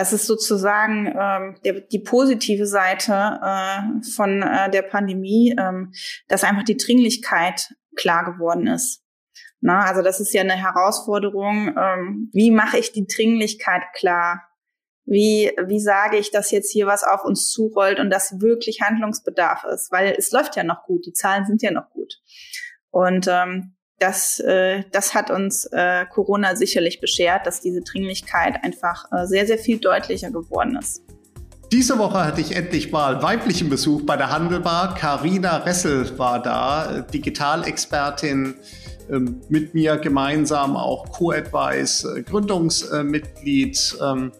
das ist sozusagen ähm, der, die positive Seite äh, von äh, der Pandemie, ähm, dass einfach die Dringlichkeit klar geworden ist. Na, also das ist ja eine Herausforderung. Ähm, wie mache ich die Dringlichkeit klar? Wie, wie sage ich, dass jetzt hier was auf uns zurollt und dass wirklich Handlungsbedarf ist? Weil es läuft ja noch gut, die Zahlen sind ja noch gut. Und ähm, das, äh, das hat uns äh, Corona sicherlich beschert, dass diese Dringlichkeit einfach äh, sehr, sehr viel deutlicher geworden ist. Diese Woche hatte ich endlich mal weiblichen Besuch bei der Handelbar. Karina Ressel war da, Digitalexpertin ähm, mit mir gemeinsam, auch Co-Advice, äh, Gründungsmitglied. Ähm,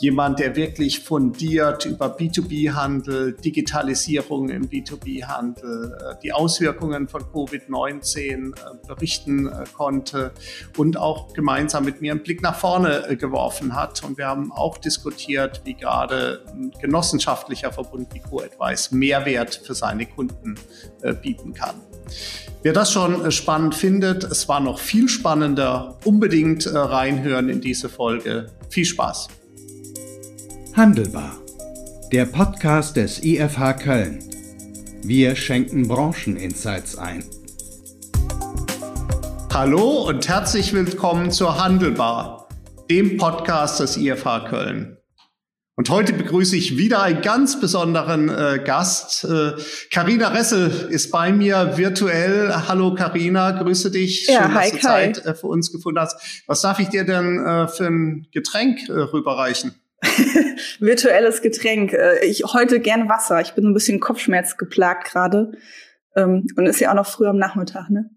jemand, der wirklich fundiert über B2B-Handel, Digitalisierung im B2B-Handel, äh, die Auswirkungen von Covid-19 äh, berichten äh, konnte und auch gemeinsam mit mir einen Blick nach vorne geworfen hat. Und wir haben auch diskutiert, wie gerade ein genossenschaftlicher Verbund wie Co-Advice Mehrwert für seine Kunden bieten kann. Wer das schon spannend findet, es war noch viel spannender, unbedingt reinhören in diese Folge. Viel Spaß! Handelbar. Der Podcast des IFH Köln. Wir schenken Brancheninsights ein. Hallo und herzlich willkommen zur Handelbar, dem Podcast des IFH Köln. Und heute begrüße ich wieder einen ganz besonderen äh, Gast. Karina äh, Ressel ist bei mir virtuell. Hallo Karina, grüße dich. Ja, Schön, hi, dass du Kai. Zeit äh, für uns gefunden hast. Was darf ich dir denn äh, für ein Getränk äh, rüberreichen? virtuelles Getränk. Äh, ich heute gern Wasser. Ich bin so ein bisschen Kopfschmerz geplagt gerade. Ähm, und ist ja auch noch früh am Nachmittag, ne?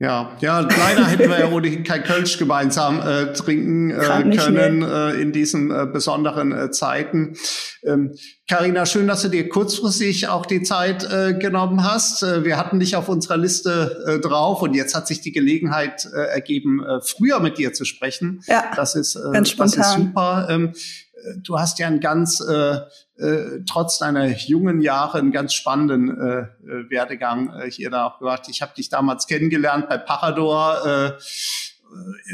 Ja, ja, leider hätten wir ja ohnehin kein Kölsch gemeinsam äh, trinken äh, können äh, in diesen äh, besonderen äh, Zeiten. Ähm, Carina, schön, dass du dir kurzfristig auch die Zeit genommen hast. Wir hatten dich auf unserer Liste drauf und jetzt hat sich die Gelegenheit ergeben, früher mit dir zu sprechen. Ja, das ist, ganz spontan. das ist super. Ähm, du hast ja einen ganz, äh, äh, trotz deiner jungen Jahre, einen ganz spannenden äh, äh Werdegang äh, hier da auch gemacht. Ich habe dich damals kennengelernt bei Parador. Äh,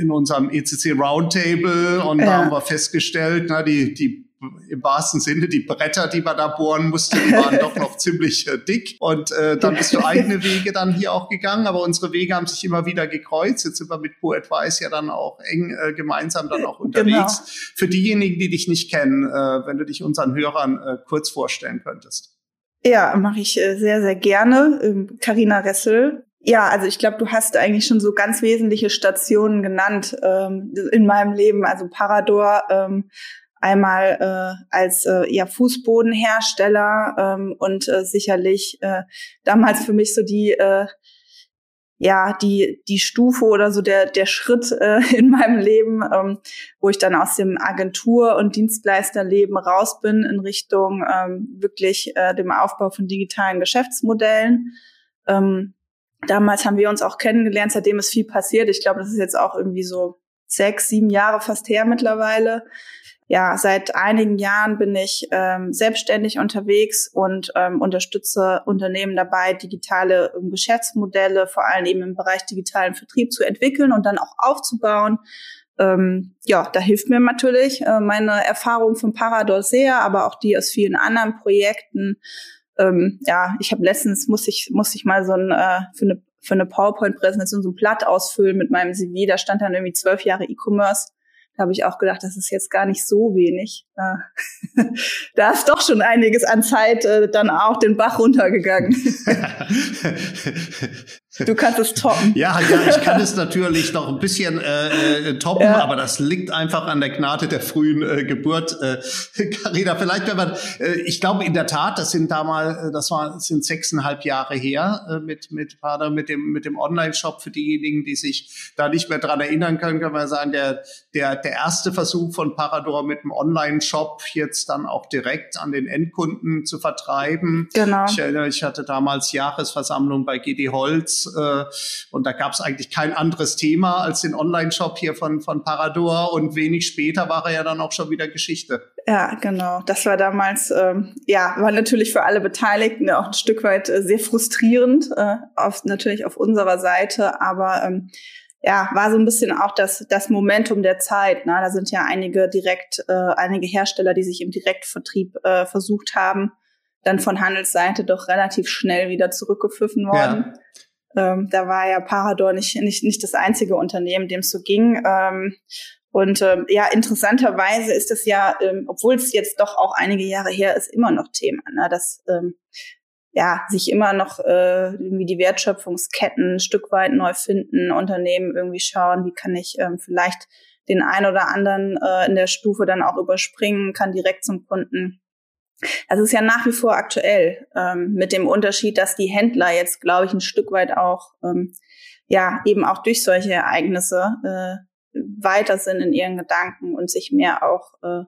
in unserem ECC Roundtable und ja. da haben wir festgestellt, na, die, die im wahrsten Sinne die Bretter, die man da bohren musste, die waren doch noch ziemlich äh, dick. Und äh, dann bist du eigene Wege dann hier auch gegangen, aber unsere Wege haben sich immer wieder gekreuzt. Jetzt sind wir mit Co-Advice ja dann auch eng äh, gemeinsam dann auch unterwegs. Genau. Für diejenigen, die dich nicht kennen, äh, wenn du dich unseren Hörern äh, kurz vorstellen könntest. Ja, mache ich äh, sehr, sehr gerne. Karina ähm, Ressel, ja, also ich glaube, du hast eigentlich schon so ganz wesentliche Stationen genannt ähm, in meinem Leben. Also Parador ähm, einmal äh, als äh, ja Fußbodenhersteller ähm, und äh, sicherlich äh, damals für mich so die äh, ja die die Stufe oder so der der Schritt äh, in meinem Leben, ähm, wo ich dann aus dem Agentur- und Dienstleisterleben raus bin in Richtung ähm, wirklich äh, dem Aufbau von digitalen Geschäftsmodellen. Ähm, damals haben wir uns auch kennengelernt, seitdem ist viel passiert. Ich glaube, das ist jetzt auch irgendwie so sechs, sieben Jahre fast her mittlerweile ja, seit einigen Jahren bin ich ähm, selbstständig unterwegs und ähm, unterstütze Unternehmen dabei, digitale ähm, Geschäftsmodelle, vor allem eben im Bereich digitalen Vertrieb zu entwickeln und dann auch aufzubauen. Ähm, ja, da hilft mir natürlich äh, meine Erfahrung von Parador sehr, aber auch die aus vielen anderen Projekten. Ähm, ja, ich habe letztens muss ich muss ich mal so ein äh, für eine für eine PowerPoint-Präsentation so ein Blatt ausfüllen mit meinem CV. Da stand dann irgendwie zwölf Jahre E-Commerce habe ich auch gedacht, das ist jetzt gar nicht so wenig. da ist doch schon einiges an Zeit äh, dann auch den Bach runtergegangen. Du kannst es toppen. Ja, ja, ich kann es natürlich noch ein bisschen äh, äh, toppen, ja. aber das liegt einfach an der Gnade der frühen äh, Geburt. Äh, Carina, vielleicht wenn man, äh, ich glaube in der Tat, das sind damals, äh, das war, sind sechseinhalb Jahre her äh, mit mit Pader, mit dem mit dem Online-Shop. Für diejenigen, die sich da nicht mehr dran erinnern können, kann man sagen, der der der erste Versuch von Parador mit dem Online-Shop jetzt dann auch direkt an den Endkunden zu vertreiben. Genau. Ich erinnere, ich hatte damals Jahresversammlung bei GD Holz äh, und da gab es eigentlich kein anderes Thema als den Online-Shop hier von, von Parador. Und wenig später war er ja dann auch schon wieder Geschichte. Ja, genau. Das war damals, ähm, ja, war natürlich für alle Beteiligten auch ein Stück weit äh, sehr frustrierend, äh, auf, natürlich auf unserer Seite, aber ähm, ja, war so ein bisschen auch das, das Momentum der Zeit. Ne? Da sind ja einige direkt, äh, einige Hersteller, die sich im Direktvertrieb äh, versucht haben, dann von Handelsseite doch relativ schnell wieder zurückgepfiffen worden. Ja. Ähm, da war ja Parador nicht, nicht, nicht das einzige Unternehmen, dem es so ging. Ähm, und ähm, ja, interessanterweise ist es ja, ähm, obwohl es jetzt doch auch einige Jahre her ist, immer noch Thema, ne? dass ähm, ja sich immer noch äh, irgendwie die Wertschöpfungsketten ein Stück weit neu finden, Unternehmen irgendwie schauen, wie kann ich ähm, vielleicht den ein oder anderen äh, in der Stufe dann auch überspringen, kann direkt zum Kunden. Das ist ja nach wie vor aktuell, ähm, mit dem Unterschied, dass die Händler jetzt, glaube ich, ein Stück weit auch, ähm, ja, eben auch durch solche Ereignisse äh, weiter sind in ihren Gedanken und sich mehr auch äh,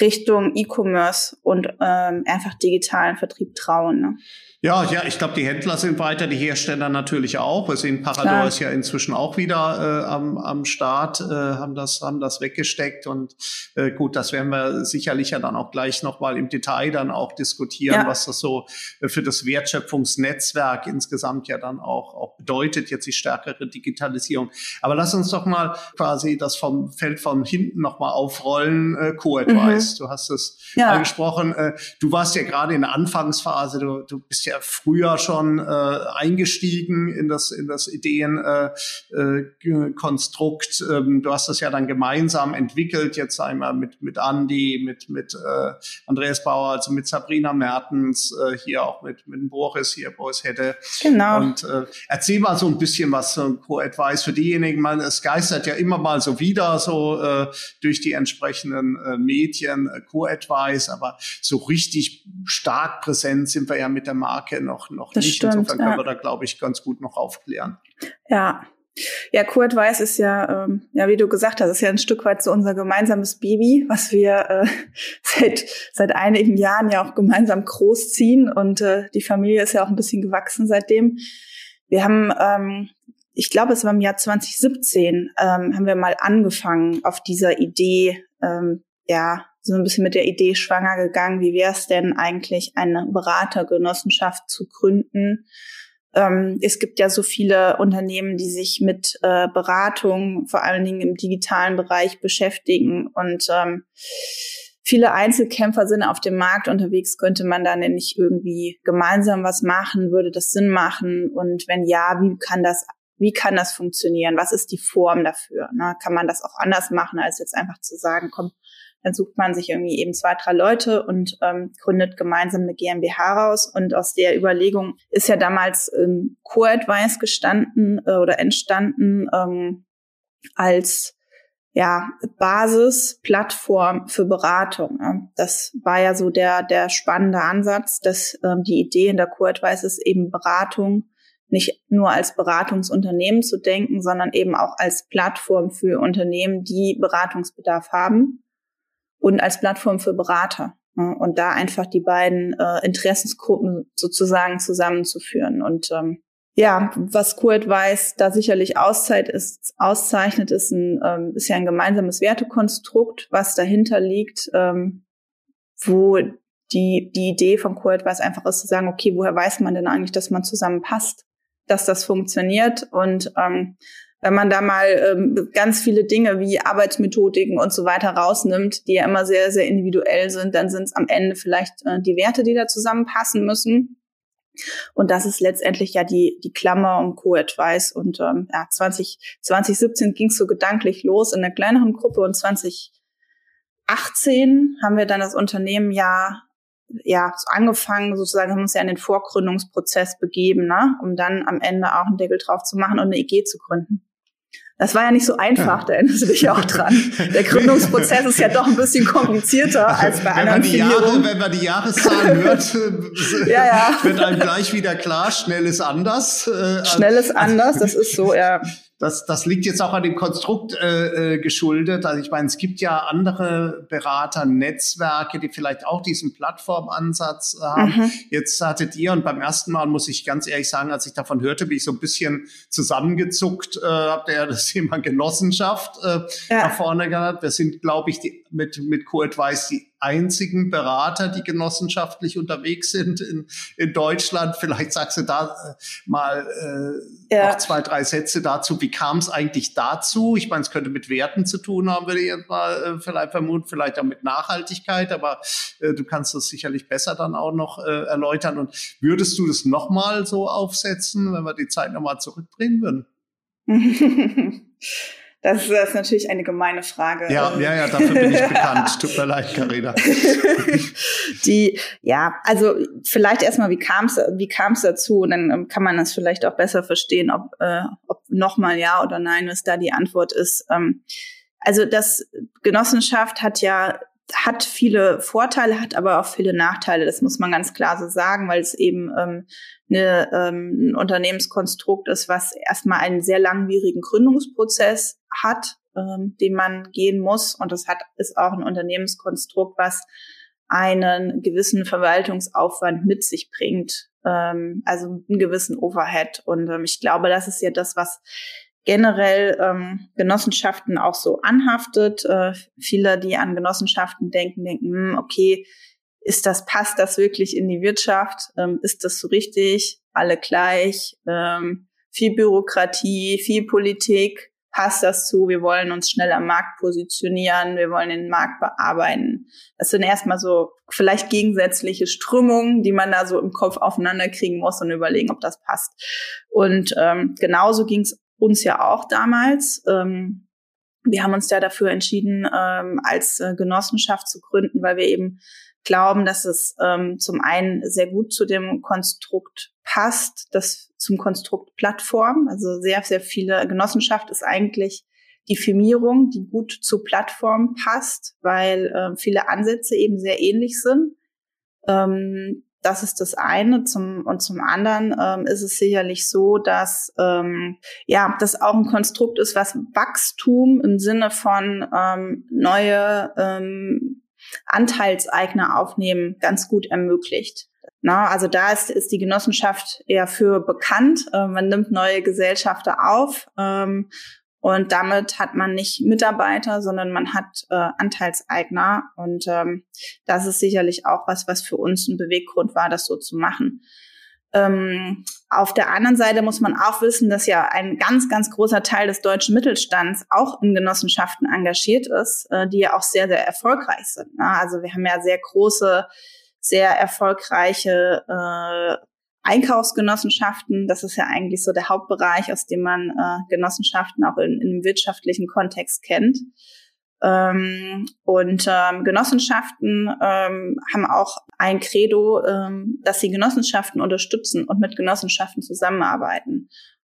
Richtung E-Commerce und ähm, einfach digitalen Vertrieb trauen. Ne? Ja, ja, ich glaube, die Händler sind weiter, die Hersteller natürlich auch. Wir sehen, Parador ist ja inzwischen auch wieder äh, am, am Start, äh, haben das haben das weggesteckt und äh, gut, das werden wir sicherlich ja dann auch gleich nochmal im Detail dann auch diskutieren, ja. was das so äh, für das Wertschöpfungsnetzwerk insgesamt ja dann auch auch bedeutet jetzt die stärkere Digitalisierung. Aber lass uns doch mal quasi das vom Feld von hinten nochmal aufrollen. Äh, Co-Advice, mhm. du hast es ja. angesprochen. Äh, du warst ja gerade in der Anfangsphase, du, du bist ja ja früher schon äh, eingestiegen in das, in das Ideenkonstrukt. Äh, äh, ähm, du hast das ja dann gemeinsam entwickelt, jetzt einmal mit, mit Andy, mit, mit äh, Andreas Bauer, also mit Sabrina Mertens, äh, hier auch mit, mit Boris hier, Boris Hätte. Genau. Und äh, erzähl mal so ein bisschen was so Co-Advice für diejenigen, man, es geistert ja immer mal so wieder so äh, durch die entsprechenden äh, Medien, äh, Co-Advice, aber so richtig stark präsent sind wir ja mit der Marke Marke noch, noch das nicht. Stimmt, Insofern können ja. wir da, glaube ich, ganz gut noch aufklären. Ja. Ja, Kurt Weiß ist ja, ähm, ja, wie du gesagt hast, ist ja ein Stück weit so unser gemeinsames Baby, was wir äh, seit seit einigen Jahren ja auch gemeinsam großziehen und äh, die Familie ist ja auch ein bisschen gewachsen seitdem. Wir haben, ähm, ich glaube, es war im Jahr 2017, ähm, haben wir mal angefangen auf dieser Idee, ähm, ja, so ein bisschen mit der Idee schwanger gegangen, wie wäre es denn eigentlich, eine Beratergenossenschaft zu gründen. Ähm, es gibt ja so viele Unternehmen, die sich mit äh, Beratung, vor allen Dingen im digitalen Bereich beschäftigen und ähm, viele Einzelkämpfer sind auf dem Markt unterwegs, könnte man dann nicht irgendwie gemeinsam was machen, würde das Sinn machen und wenn ja, wie kann das wie kann das funktionieren? Was ist die Form dafür? Na, kann man das auch anders machen, als jetzt einfach zu sagen, komm, dann sucht man sich irgendwie eben zwei, drei Leute und ähm, gründet gemeinsam eine GmbH raus. Und aus der Überlegung ist ja damals ähm, Co-Advice gestanden äh, oder entstanden ähm, als ja, Basisplattform für Beratung. Das war ja so der, der spannende Ansatz, dass ähm, die Idee in der Co-Advice ist eben Beratung nicht nur als Beratungsunternehmen zu denken, sondern eben auch als Plattform für Unternehmen, die Beratungsbedarf haben und als Plattform für Berater. Ne? Und da einfach die beiden äh, Interessensgruppen sozusagen zusammenzuführen. Und ähm, ja, was Co-Advice da sicherlich auszeit ist, auszeichnet, ist, ein, ähm, ist ja ein gemeinsames Wertekonstrukt, was dahinter liegt, ähm, wo die, die Idee von Co-Advice einfach ist zu sagen, okay, woher weiß man denn eigentlich, dass man zusammenpasst, dass das funktioniert und ähm, wenn man da mal ähm, ganz viele Dinge wie Arbeitsmethodiken und so weiter rausnimmt, die ja immer sehr, sehr individuell sind, dann sind es am Ende vielleicht äh, die Werte, die da zusammenpassen müssen. Und das ist letztendlich ja die, die Klammer um Co-Advice. Und ähm, ja, 20, 2017 ging es so gedanklich los in einer kleineren Gruppe und 2018 haben wir dann das Unternehmen ja ja angefangen, sozusagen haben uns ja in den Vorgründungsprozess begeben, ne? um dann am Ende auch einen Deckel drauf zu machen und eine EG zu gründen. Das war ja nicht so einfach, ja. da erinnerst du dich auch dran. Der Gründungsprozess ist ja doch ein bisschen komplizierter als bei wenn anderen man die Jahre, Wenn man die Jahreszahlen hört, ja, ja. wird einem gleich wieder klar, schnell ist anders. Äh, schnell ist anders, das ist so, ja. Das, das liegt jetzt auch an dem Konstrukt äh, äh, geschuldet. Also ich meine, es gibt ja andere Berater, Netzwerke, die vielleicht auch diesen Plattformansatz haben. Mhm. Jetzt hattet ihr, und beim ersten Mal muss ich ganz ehrlich sagen, als ich davon hörte, bin ich so ein bisschen zusammengezuckt, äh, habt ihr ja das Thema Genossenschaft äh, ja. nach vorne gehabt. Wir sind, glaube ich, die mit, mit Co-Advice die einzigen Berater, die genossenschaftlich unterwegs sind in, in Deutschland. Vielleicht sagst du da äh, mal äh, ja. noch zwei, drei Sätze dazu. Wie kam es eigentlich dazu? Ich meine, es könnte mit Werten zu tun haben, würde ich jetzt mal äh, vielleicht vermuten, vielleicht auch mit Nachhaltigkeit, aber äh, du kannst das sicherlich besser dann auch noch äh, erläutern. Und würdest du das nochmal so aufsetzen, wenn wir die Zeit nochmal zurückdrehen würden? Das ist natürlich eine gemeine Frage. Ja, ja, ja, dafür bin ich bekannt. Tut mir leid, Carina. Die, ja, also vielleicht erstmal, wie kam es wie kam's dazu? Und dann ähm, kann man das vielleicht auch besser verstehen, ob, äh, ob nochmal ja oder nein, was da die Antwort ist. Ähm, also das Genossenschaft hat ja hat viele Vorteile, hat aber auch viele Nachteile. Das muss man ganz klar so sagen, weil es eben ähm, eine, ähm, ein Unternehmenskonstrukt ist, was erstmal einen sehr langwierigen Gründungsprozess hat, ähm, den man gehen muss. Und das hat, ist auch ein Unternehmenskonstrukt, was einen gewissen Verwaltungsaufwand mit sich bringt, ähm, also einen gewissen Overhead. Und ähm, ich glaube, das ist ja das, was generell ähm, Genossenschaften auch so anhaftet. Äh, viele, die an Genossenschaften denken, denken, hm, okay, ist das, passt das wirklich in die Wirtschaft? Ähm, ist das so richtig? Alle gleich? Ähm, viel Bürokratie, viel Politik. Passt das zu? Wir wollen uns schnell am Markt positionieren. Wir wollen den Markt bearbeiten. Das sind erstmal so vielleicht gegensätzliche Strömungen, die man da so im Kopf aufeinander kriegen muss und überlegen, ob das passt. Und ähm, genauso ging es uns ja auch damals. Ähm, wir haben uns da dafür entschieden, ähm, als äh, Genossenschaft zu gründen, weil wir eben glauben, dass es ähm, zum einen sehr gut zu dem Konstrukt passt, das zum Konstrukt Plattform. Also sehr, sehr viele Genossenschaft ist eigentlich die Firmierung, die gut zu Plattform passt, weil äh, viele Ansätze eben sehr ähnlich sind. Ähm, das ist das eine. Zum, und zum anderen ähm, ist es sicherlich so, dass ähm, ja das auch ein Konstrukt ist, was Wachstum im Sinne von ähm, neue ähm, Anteilseigner aufnehmen ganz gut ermöglicht. Na, also da ist, ist die Genossenschaft eher für bekannt. Äh, man nimmt neue Gesellschafter auf ähm, und damit hat man nicht Mitarbeiter, sondern man hat äh, Anteilseigner. Und ähm, das ist sicherlich auch was, was für uns ein Beweggrund war, das so zu machen. Ähm, auf der anderen Seite muss man auch wissen, dass ja ein ganz, ganz großer Teil des deutschen Mittelstands auch in Genossenschaften engagiert ist, äh, die ja auch sehr, sehr erfolgreich sind. Ne? Also wir haben ja sehr große, sehr erfolgreiche äh, Einkaufsgenossenschaften, das ist ja eigentlich so der Hauptbereich, aus dem man äh, Genossenschaften auch in, in einem wirtschaftlichen Kontext kennt. Ähm, und ähm, Genossenschaften ähm, haben auch ein Credo, ähm, dass sie Genossenschaften unterstützen und mit Genossenschaften zusammenarbeiten.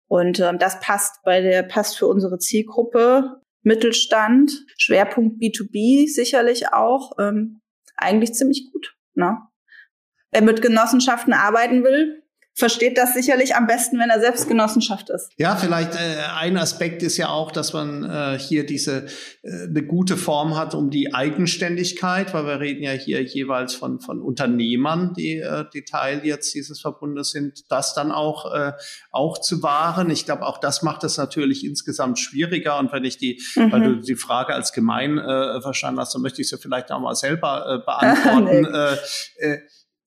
Und ähm, das passt bei der passt für unsere Zielgruppe Mittelstand, Schwerpunkt B2B sicherlich auch ähm, eigentlich ziemlich gut. Ne? Wer mit Genossenschaften arbeiten will, versteht das sicherlich am besten, wenn er selbst Genossenschaft ist. Ja, vielleicht äh, ein Aspekt ist ja auch, dass man äh, hier diese äh, eine gute Form hat um die Eigenständigkeit, weil wir reden ja hier jeweils von von Unternehmern, die äh, die Teil jetzt dieses Verbundes sind, das dann auch äh, auch zu wahren. Ich glaube, auch das macht es natürlich insgesamt schwieriger. Und wenn ich die, mhm. weil du die Frage als gemein äh, verstanden hast, dann möchte ich sie vielleicht auch mal selber äh, beantworten. nee. äh, äh,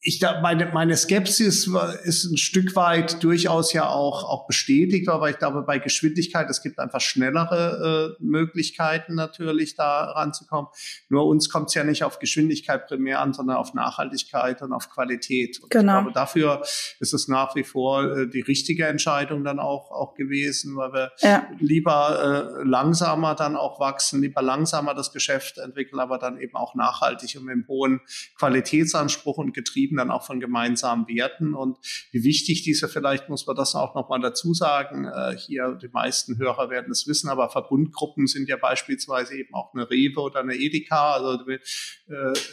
ich da, meine, meine Skepsis ist ein Stück weit durchaus ja auch, auch bestätigt, aber ich glaube, bei Geschwindigkeit, es gibt einfach schnellere äh, Möglichkeiten natürlich da ranzukommen. Nur uns kommt es ja nicht auf Geschwindigkeit primär an, sondern auf Nachhaltigkeit und auf Qualität. Und genau. ich glaube, dafür ist es nach wie vor äh, die richtige Entscheidung dann auch, auch gewesen, weil wir ja. lieber äh, langsamer dann auch wachsen, lieber langsamer das Geschäft entwickeln, aber dann eben auch nachhaltig und mit einem hohen Qualitätsanspruch und getrieben leben dann auch von gemeinsamen Werten. Und wie wichtig diese, vielleicht muss man das auch nochmal dazu sagen, äh, hier, die meisten Hörer werden es wissen, aber Verbundgruppen sind ja beispielsweise eben auch eine Rewe oder eine Edeka, also äh,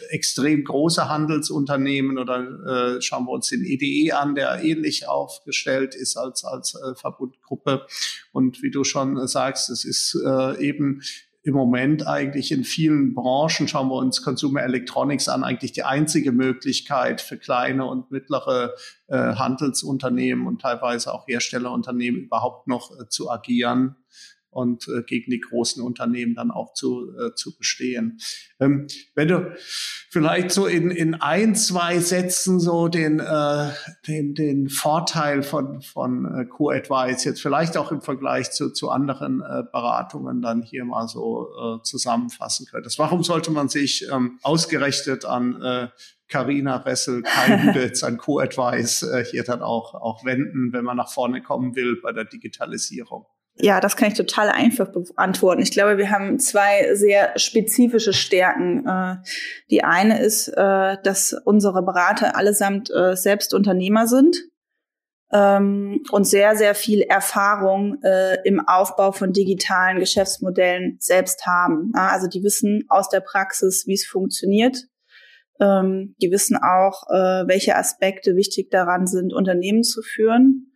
extrem große Handelsunternehmen oder äh, schauen wir uns den EDE e an, der ähnlich aufgestellt ist als, als äh, Verbundgruppe. Und wie du schon sagst, es ist äh, eben im Moment eigentlich in vielen Branchen, schauen wir uns Consumer Electronics an, eigentlich die einzige Möglichkeit für kleine und mittlere äh, Handelsunternehmen und teilweise auch Herstellerunternehmen überhaupt noch äh, zu agieren. Und äh, gegen die großen Unternehmen dann auch zu, äh, zu bestehen. Ähm, wenn du vielleicht so in, in ein, zwei Sätzen so den, äh, den, den Vorteil von, von äh, Co-Advice jetzt vielleicht auch im Vergleich zu, zu anderen äh, Beratungen dann hier mal so äh, zusammenfassen könntest. Warum sollte man sich ähm, ausgerechnet an äh, Carina Ressel, Kai Hüdetz, an Co-Advice äh, hier dann auch, auch wenden, wenn man nach vorne kommen will bei der Digitalisierung? Ja, das kann ich total einfach beantworten. Ich glaube, wir haben zwei sehr spezifische Stärken. Äh, die eine ist, äh, dass unsere Berater allesamt äh, selbst Unternehmer sind ähm, und sehr, sehr viel Erfahrung im Aufbau von digitalen Geschäftsmodellen selbst haben. Also die wissen aus der Praxis, wie es funktioniert. Ähm, die wissen auch, welche Aspekte wichtig daran sind, Unternehmen zu führen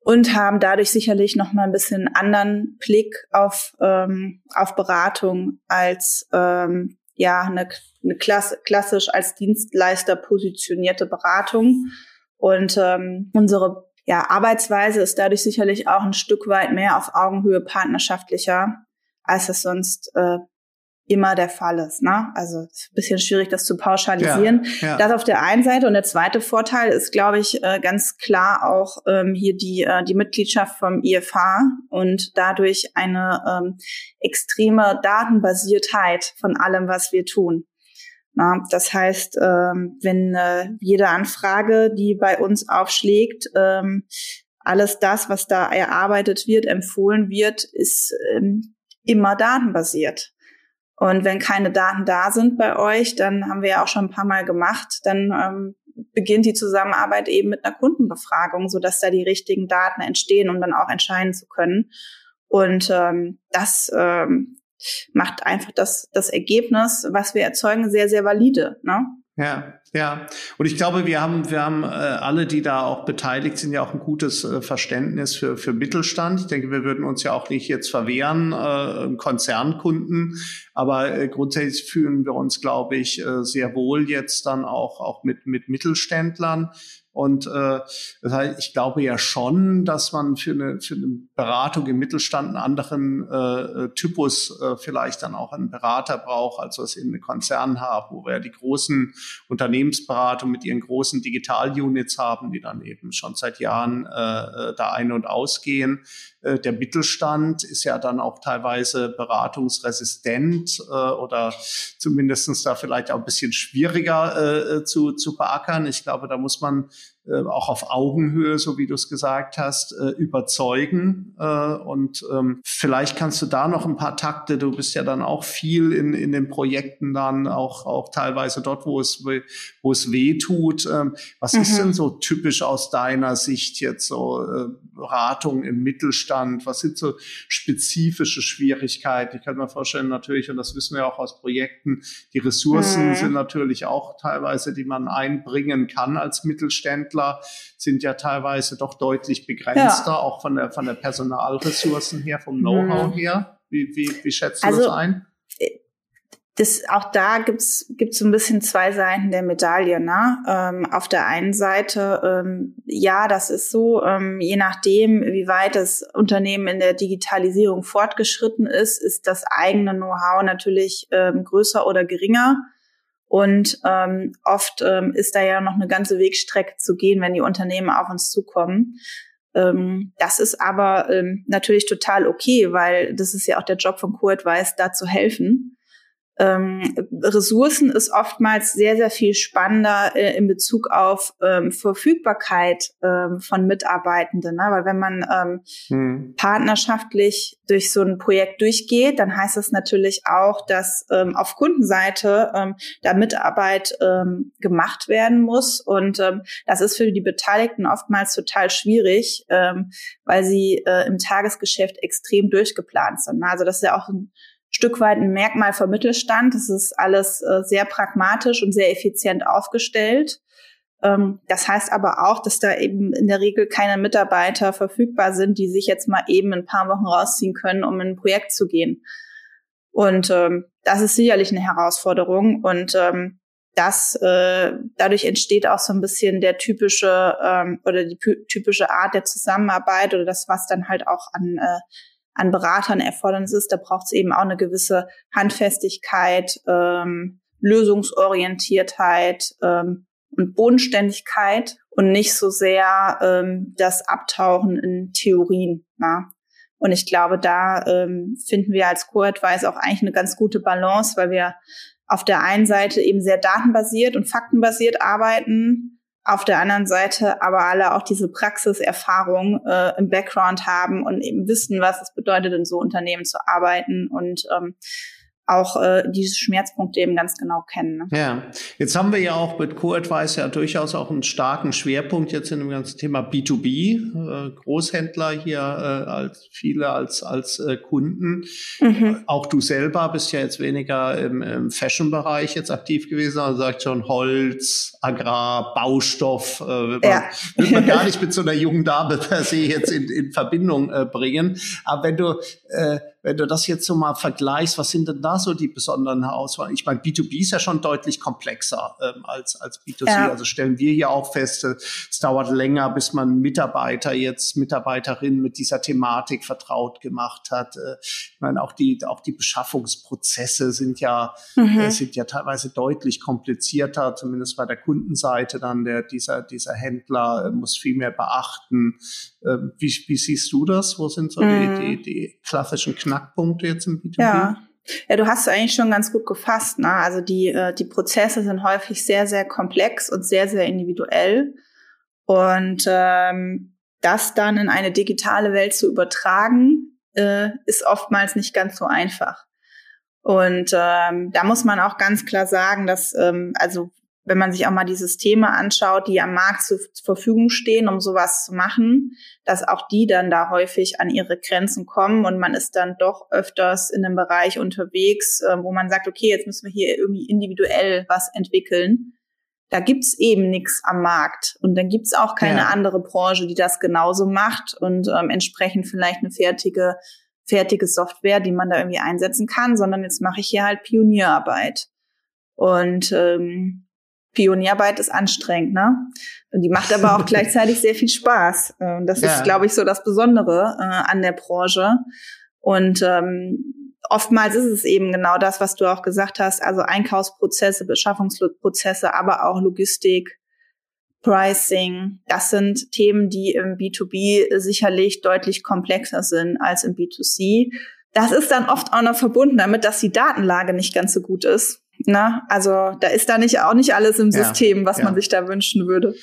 und haben dadurch sicherlich noch mal ein bisschen anderen Blick auf ähm, auf Beratung als ähm, ja eine, eine klass klassisch als Dienstleister positionierte Beratung. Und ähm, unsere ja, Arbeitsweise ist dadurch sicherlich auch ein Stück weit mehr auf Augenhöhe partnerschaftlicher, als es sonst äh, immer der Fall ist. Ne? Also ist ein bisschen schwierig, das zu pauschalisieren. Ja, ja. Das auf der einen Seite. Und der zweite Vorteil ist, glaube ich, äh, ganz klar auch ähm, hier die, äh, die Mitgliedschaft vom IFH und dadurch eine ähm, extreme Datenbasiertheit von allem, was wir tun. Na, das heißt, ähm, wenn äh, jede Anfrage, die bei uns aufschlägt, ähm, alles das, was da erarbeitet wird, empfohlen wird, ist ähm, immer datenbasiert. Und wenn keine Daten da sind bei euch, dann haben wir ja auch schon ein paar Mal gemacht, dann ähm, beginnt die Zusammenarbeit eben mit einer Kundenbefragung, so dass da die richtigen Daten entstehen, um dann auch entscheiden zu können. Und ähm, das ähm, macht einfach das, das Ergebnis, was wir erzeugen, sehr, sehr valide. Ne? Ja, ja. Und ich glaube, wir haben, wir haben äh, alle, die da auch beteiligt sind, ja auch ein gutes äh, Verständnis für, für Mittelstand. Ich denke, wir würden uns ja auch nicht jetzt verwehren, äh, Konzernkunden. Aber äh, grundsätzlich fühlen wir uns, glaube ich, äh, sehr wohl jetzt dann auch, auch mit, mit Mittelständlern. Und äh, das heißt, ich glaube ja schon, dass man für eine, für eine Beratung im Mittelstand einen anderen äh, Typus äh, vielleicht dann auch einen Berater braucht, als wir es in Konzernen haben, wo wir ja die großen Unternehmensberatungen mit ihren großen Digital-Units haben, die dann eben schon seit Jahren äh, äh da ein- und ausgehen. Äh, der Mittelstand ist ja dann auch teilweise beratungsresistent äh, oder zumindestens da vielleicht auch ein bisschen schwieriger äh, zu, zu beackern. Ich glaube, da muss man äh, auch auf Augenhöhe, so wie du es gesagt hast, äh, überzeugen. Äh, und ähm, vielleicht kannst du da noch ein paar Takte, du bist ja dann auch viel in, in den Projekten dann, auch, auch teilweise dort, wo es, wo es weh tut. Ähm, was mhm. ist denn so typisch aus deiner Sicht jetzt so äh, Beratung im Mittelstand? Was sind so spezifische Schwierigkeiten? Ich kann mir vorstellen, natürlich, und das wissen wir auch aus Projekten, die Ressourcen mhm. sind natürlich auch teilweise, die man einbringen kann als Mittelständler Entwickler sind ja teilweise doch deutlich begrenzter, ja. auch von der, von der Personalressourcen her, vom Know-how mhm. her. Wie, wie, wie schätzt du also, das ein? Das, auch da gibt's gibt's so ein bisschen zwei Seiten der Medaille. Ne? Ähm, auf der einen Seite, ähm, ja, das ist so, ähm, je nachdem, wie weit das Unternehmen in der Digitalisierung fortgeschritten ist, ist das eigene Know-how natürlich ähm, größer oder geringer. Und ähm, oft ähm, ist da ja noch eine ganze Wegstrecke zu gehen, wenn die Unternehmen auf uns zukommen. Ähm, das ist aber ähm, natürlich total okay, weil das ist ja auch der Job von Co-Advice, da zu helfen. Ähm, Ressourcen ist oftmals sehr, sehr viel spannender äh, in Bezug auf ähm, Verfügbarkeit ähm, von Mitarbeitenden. Ne? Weil wenn man ähm, hm. partnerschaftlich durch so ein Projekt durchgeht, dann heißt das natürlich auch, dass ähm, auf Kundenseite ähm, da Mitarbeit ähm, gemacht werden muss. Und ähm, das ist für die Beteiligten oftmals total schwierig, ähm, weil sie äh, im Tagesgeschäft extrem durchgeplant sind. Also das ist ja auch ein Stück weit ein Merkmal vom Mittelstand. Es ist alles äh, sehr pragmatisch und sehr effizient aufgestellt. Ähm, das heißt aber auch, dass da eben in der Regel keine Mitarbeiter verfügbar sind, die sich jetzt mal eben ein paar Wochen rausziehen können, um in ein Projekt zu gehen. Und ähm, das ist sicherlich eine Herausforderung und ähm, das äh, dadurch entsteht auch so ein bisschen der typische ähm, oder die typische Art der Zusammenarbeit oder das, was dann halt auch an äh, an Beratern erfordernis ist. Da braucht es eben auch eine gewisse Handfestigkeit, ähm, Lösungsorientiertheit ähm, und Bodenständigkeit und nicht so sehr ähm, das Abtauchen in Theorien. Na? Und ich glaube, da ähm, finden wir als Co-Advice auch eigentlich eine ganz gute Balance, weil wir auf der einen Seite eben sehr datenbasiert und faktenbasiert arbeiten, auf der anderen Seite aber alle auch diese Praxiserfahrung äh, im Background haben und eben wissen, was es bedeutet, in so Unternehmen zu arbeiten. Und ähm, auch äh, diese Schmerzpunkte eben ganz genau kennen. Ne? Ja, jetzt haben wir ja auch mit Co-Advice ja durchaus auch einen starken Schwerpunkt jetzt in dem ganzen Thema B2B, äh, Großhändler hier äh, als viele als als äh, Kunden. Mhm. Auch du selber bist ja jetzt weniger im, im Fashion-Bereich jetzt aktiv gewesen, also sagt schon Holz, Agrar, Baustoff, äh, will, man, ja. will man gar nicht mit so einer jungen Dame per se jetzt in, in Verbindung äh, bringen. Aber wenn du äh, wenn du das jetzt so mal vergleichst, was sind denn da so die besonderen Herausforderungen? Ich meine, B2B ist ja schon deutlich komplexer ähm, als, als B2C. Ja. Also stellen wir hier auch fest, äh, es dauert länger, bis man Mitarbeiter jetzt, Mitarbeiterin mit dieser Thematik vertraut gemacht hat. Äh, ich meine, auch die, auch die Beschaffungsprozesse sind ja, mhm. äh, sind ja teilweise deutlich komplizierter, zumindest bei der Kundenseite dann der, dieser, dieser Händler muss viel mehr beachten. Ähm, wie, wie siehst du das? Wo sind so mhm. die, die, die klassischen Knackpunkte jetzt im B2B? Ja. Ja, du hast eigentlich schon ganz gut gefasst. Ne? Also die, äh, die Prozesse sind häufig sehr, sehr komplex und sehr, sehr individuell. Und ähm, das dann in eine digitale Welt zu übertragen, äh, ist oftmals nicht ganz so einfach. Und ähm, da muss man auch ganz klar sagen, dass ähm, also wenn man sich auch mal die Systeme anschaut, die am Markt zu, zur Verfügung stehen, um sowas zu machen, dass auch die dann da häufig an ihre Grenzen kommen und man ist dann doch öfters in einem Bereich unterwegs, äh, wo man sagt, okay, jetzt müssen wir hier irgendwie individuell was entwickeln. Da gibt's eben nichts am Markt und dann gibt's auch keine ja. andere Branche, die das genauso macht und ähm, entsprechend vielleicht eine fertige fertige Software, die man da irgendwie einsetzen kann, sondern jetzt mache ich hier halt Pionierarbeit. Und ähm, Pionierarbeit ist anstrengend, ne? Und die macht aber auch gleichzeitig sehr viel Spaß. Und das ja. ist, glaube ich, so das Besondere äh, an der Branche. Und ähm, oftmals ist es eben genau das, was du auch gesagt hast, also Einkaufsprozesse, Beschaffungsprozesse, aber auch Logistik, Pricing. Das sind Themen, die im B2B sicherlich deutlich komplexer sind als im B2C. Das ist dann oft auch noch verbunden damit, dass die Datenlage nicht ganz so gut ist. Na, also da ist da nicht auch nicht alles im System, was ja. man sich da wünschen würde.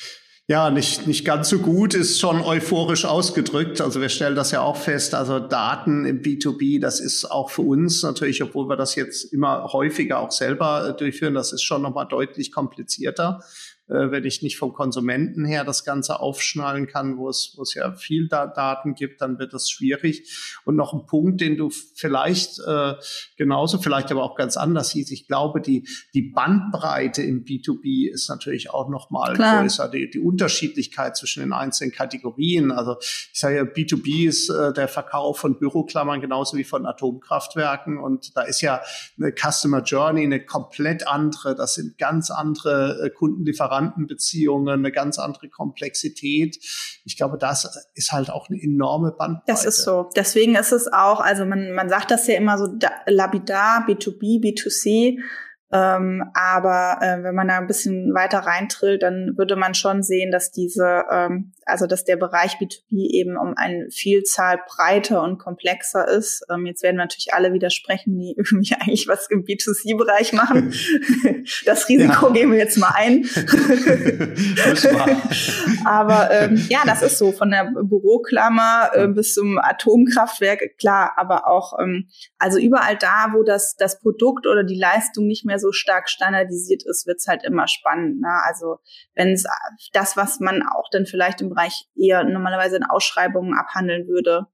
Ja, nicht, nicht ganz so gut, ist schon euphorisch ausgedrückt. Also wir stellen das ja auch fest. Also Daten im B2B, das ist auch für uns natürlich, obwohl wir das jetzt immer häufiger auch selber äh, durchführen, das ist schon nochmal deutlich komplizierter äh, wenn ich nicht vom Konsumenten her das Ganze aufschnallen kann, wo es, wo es ja viel da Daten gibt, dann wird das schwierig. Und noch ein Punkt, den du vielleicht äh, genauso, vielleicht aber auch ganz anders siehst. Ich glaube, die, die Bandbreite im B2B ist natürlich auch noch mal Klar. größer. Die, die Unterschiedlichkeit zwischen den einzelnen Kategorien. Also ich sage ja, B2B ist äh, der Verkauf von Büroklammern genauso wie von Atomkraftwerken. Und da ist ja eine Customer Journey eine komplett andere. Das sind ganz andere äh, Kundenlieferanten Lieferantenbeziehungen, eine ganz andere Komplexität. Ich glaube, das ist halt auch eine enorme Bandbreite. Das ist so. Deswegen ist es auch, also man, man sagt das ja immer so lapidar, B2B, B2C. Ähm, aber äh, wenn man da ein bisschen weiter reintrillt, dann würde man schon sehen, dass diese, ähm, also dass der Bereich B2B eben um eine Vielzahl breiter und komplexer ist. Ähm, jetzt werden natürlich alle widersprechen, die irgendwie eigentlich was im B2C-Bereich machen. das Risiko ja. gehen wir jetzt mal ein. aber ähm, ja, das ist so von der Büroklammer äh, bis zum Atomkraftwerk, klar, aber auch ähm, also überall da, wo das das Produkt oder die Leistung nicht mehr mehr so stark standardisiert ist, wird's halt immer spannend. Ne? Also wenn es das, was man auch dann vielleicht im Bereich eher normalerweise in Ausschreibungen abhandeln würde,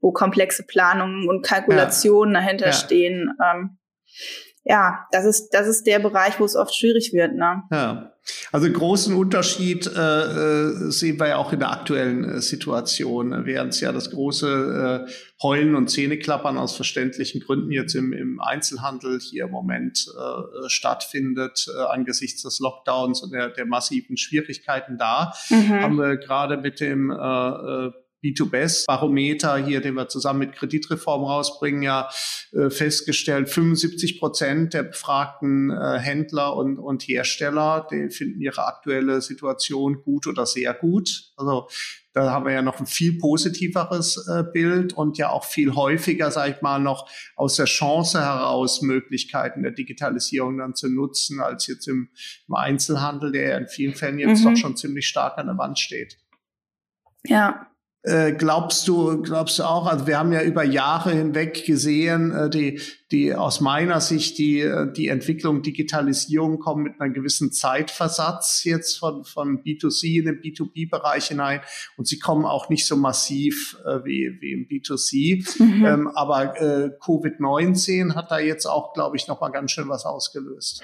wo komplexe Planungen und Kalkulationen ja. dahinter ja. stehen, ähm, ja, das ist, das ist der Bereich, wo es oft schwierig wird. Ne? Ja. Also großen Unterschied äh, äh, sehen wir ja auch in der aktuellen äh, Situation, während es ja das große äh, Heulen und Zähneklappern aus verständlichen Gründen jetzt im, im Einzelhandel hier im Moment äh, stattfindet, äh, angesichts des Lockdowns und der, der massiven Schwierigkeiten da, mhm. haben wir gerade mit dem äh, äh B2Best-Barometer hier, den wir zusammen mit Kreditreform rausbringen, ja äh, festgestellt, 75 Prozent der befragten äh, Händler und, und Hersteller, die finden ihre aktuelle Situation gut oder sehr gut. Also da haben wir ja noch ein viel positiveres äh, Bild und ja auch viel häufiger, sage ich mal, noch aus der Chance heraus Möglichkeiten der Digitalisierung dann zu nutzen, als jetzt im, im Einzelhandel, der ja in vielen Fällen jetzt mhm. doch schon ziemlich stark an der Wand steht. Ja, äh, glaubst du, glaubst du auch, also wir haben ja über Jahre hinweg gesehen, äh, die, die aus meiner Sicht die, äh, die Entwicklung Digitalisierung kommen mit einem gewissen Zeitversatz jetzt von, von B2C in den B2B-Bereich hinein und sie kommen auch nicht so massiv äh, wie, wie im B2C. Mhm. Ähm, aber äh, Covid-19 hat da jetzt auch, glaube ich, nochmal ganz schön was ausgelöst.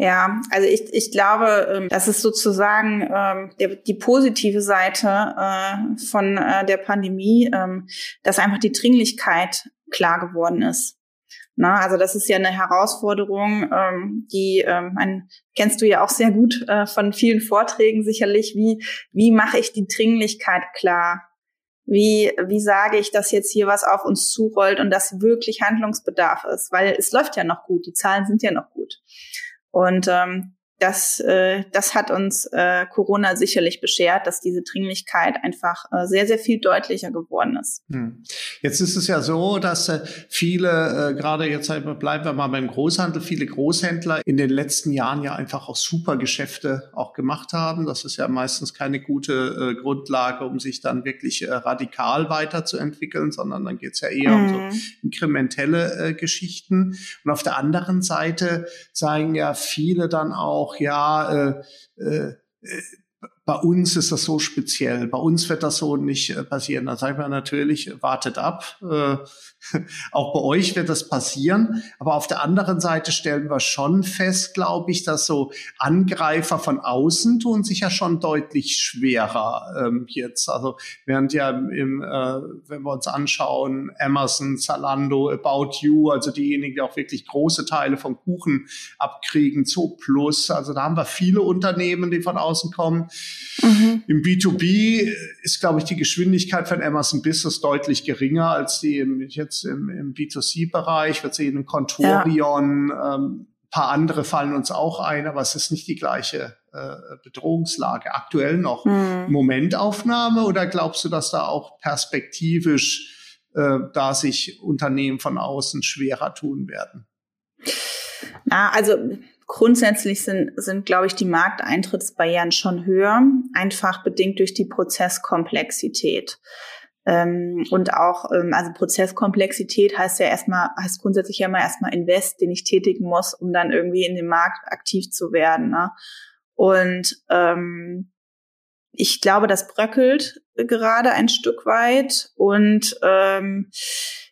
Ja, also ich, ich glaube, ähm, das ist sozusagen ähm, der, die positive Seite äh, von äh, der Pandemie, ähm, dass einfach die Dringlichkeit klar geworden ist. Na, also das ist ja eine Herausforderung, ähm, die ähm, ein, kennst du ja auch sehr gut äh, von vielen Vorträgen sicherlich. Wie wie mache ich die Dringlichkeit klar? Wie wie sage ich, dass jetzt hier was auf uns zurollt und dass wirklich Handlungsbedarf ist? Weil es läuft ja noch gut, die Zahlen sind ja noch gut. Und ähm, das, äh, das hat uns äh, Corona sicherlich beschert, dass diese Dringlichkeit einfach äh, sehr, sehr viel deutlicher geworden ist. Hm. Jetzt ist es ja so, dass äh, viele, äh, gerade jetzt halt, bleiben wir mal beim Großhandel, viele Großhändler in den letzten Jahren ja einfach auch super Geschäfte auch gemacht haben. Das ist ja meistens keine gute äh, Grundlage, um sich dann wirklich äh, radikal weiterzuentwickeln, sondern dann geht's ja eher mhm. um so mhm. inkrementelle äh, Geschichten. Und auf der anderen Seite sagen ja viele dann auch, auch, ja, äh, äh, äh bei uns ist das so speziell, bei uns wird das so nicht äh, passieren. Da sagen wir natürlich, wartet ab. Äh, auch bei euch wird das passieren. Aber auf der anderen Seite stellen wir schon fest, glaube ich, dass so Angreifer von außen tun sich ja schon deutlich schwerer ähm, jetzt. Also während ja im, äh, wenn wir uns anschauen, Amazon, Zalando, About You, also diejenigen, die auch wirklich große Teile vom Kuchen abkriegen, Zo Plus. Also da haben wir viele Unternehmen, die von außen kommen. Mhm. Im B2B ist, glaube ich, die Geschwindigkeit von Amazon Business deutlich geringer als die im, jetzt im, im B2C-Bereich. Wir sehen Contorion, ja. ähm, paar andere fallen uns auch ein, aber es ist nicht die gleiche äh, Bedrohungslage. Aktuell noch mhm. Momentaufnahme oder glaubst du, dass da auch perspektivisch äh, da sich Unternehmen von außen schwerer tun werden? Na, also Grundsätzlich sind, sind, glaube ich, die Markteintrittsbarrieren schon höher, einfach bedingt durch die Prozesskomplexität. Ähm, und auch, ähm, also Prozesskomplexität heißt ja erstmal, heißt grundsätzlich ja immer erstmal Invest, den ich tätigen muss, um dann irgendwie in dem Markt aktiv zu werden. Ne? Und ähm, ich glaube, das bröckelt gerade ein Stück weit. Und ähm,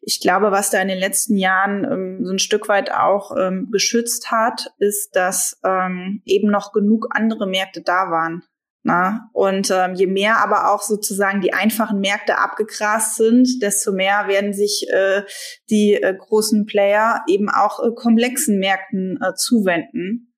ich glaube, was da in den letzten Jahren ähm, so ein Stück weit auch ähm, geschützt hat, ist, dass ähm, eben noch genug andere Märkte da waren. Na? Und ähm, je mehr aber auch sozusagen die einfachen Märkte abgegrast sind, desto mehr werden sich äh, die äh, großen Player eben auch äh, komplexen Märkten äh, zuwenden.